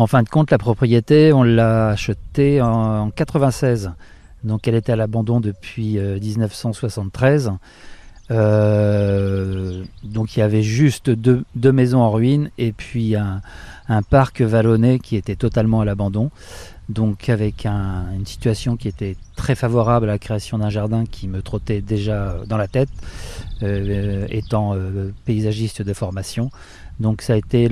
En fin de compte, la propriété, on l'a achetée en 96. Donc elle était à l'abandon depuis 1973. Euh, donc il y avait juste deux, maisons en ruine et puis un, parc vallonné qui était totalement à l'abandon. Donc avec une situation qui était très favorable à la création d'un jardin qui me trottait déjà dans la tête, euh, étant euh, paysagiste de formation. Donc ça a été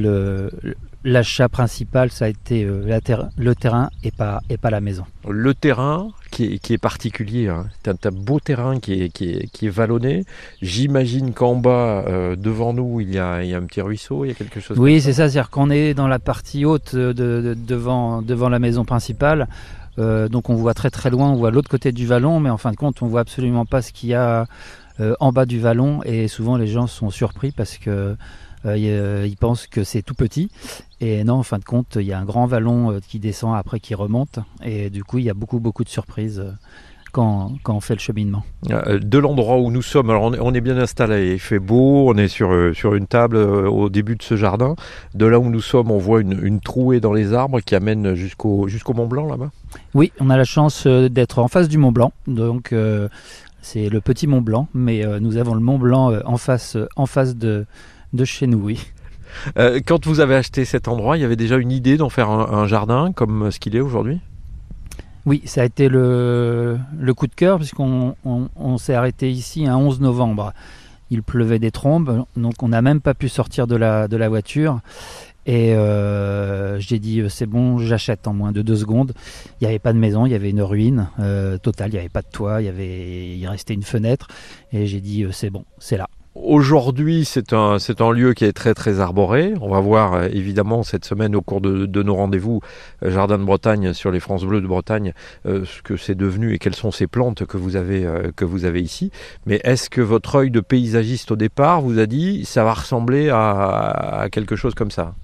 l'achat principal, ça a été euh, le terrain et pas, et pas la maison. Le terrain qui est, qui est particulier, hein. tu as, un beau terrain qui est, qui est, qui est vallonné. J'imagine qu'en bas, euh, devant nous, il y, a, il y, a, un petit ruisseau, il y a quelque chose Oui, c'est ça, c'est-à-dire qu'on est dans la partie haute de, devant, devant la maison principale. Euh, donc on voit très très loin, on voit l'autre côté du vallon, mais en fin de compte, on voit absolument pas ce qu'il y a en bas du vallon. Et souvent, les gens sont surpris parce que euh, ils pensent que c'est tout petit. Et non, en fin de compte, il y a un grand vallon euh, qui descend après qui remonte. Et du coup, il y a beaucoup, beaucoup de surprises. Euh, quand, quand, on fait le cheminement. De l'endroit où nous sommes, alors on est, bien installé, il fait beau, on est sur, sur une table au début de ce jardin. De là où nous sommes, on voit une, une trouée dans les arbres qui amène jusqu'au jusqu'au Mont Blanc là-bas? Oui, on a la chance d'être en face du Mont Blanc, donc c'est le petit Mont Blanc, mais nous avons le Mont Blanc en face, en face de, de chez nous, oui. Euh, quand vous avez acheté cet endroit, il y avait déjà une idée d'en faire un, jardin comme ce qu'il est aujourd'hui? Oui, ça a été le, coup de cœur puisqu'on on, s'est arrêté ici un 11 novembre. Il pleuvait des trombes, donc on n'a même pas pu sortir de la, voiture. Et euh, j'ai dit c'est bon, j'achète en moins de deux secondes. Il n'y avait pas de maison, il y avait une ruine euh, totale, il n'y avait pas de toit, il y avait, il restait une fenêtre. Et j'ai dit c'est bon, c'est là. Aujourd'hui, c'est un, c'est un lieu qui est très très arboré. On va voir euh, évidemment cette semaine au cours de, nos rendez-vous euh, Jardin de Bretagne sur les France Bleues de Bretagne euh, ce que c'est devenu et quelles sont ces plantes que vous avez, que vous avez ici. Mais est-ce que votre œil de paysagiste au départ vous a dit ça va ressembler à, quelque chose comme ça?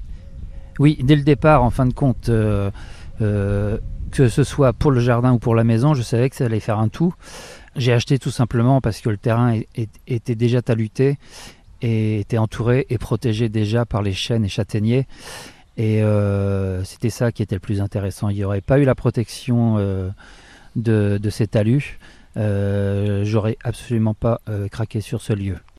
Oui, dès le départ, en fin de compte, que ce soit pour le jardin ou pour la maison, je savais que ça allait faire un tout. J'ai acheté tout simplement parce que le terrain était déjà taluté et était entouré et protégé déjà par les chênes et châtaigniers. Et euh, c'était ça qui était le plus intéressant. Il n'y aurait pas eu la protection euh, de, ces talus. Euh, j'aurais absolument pas craqué sur ce lieu.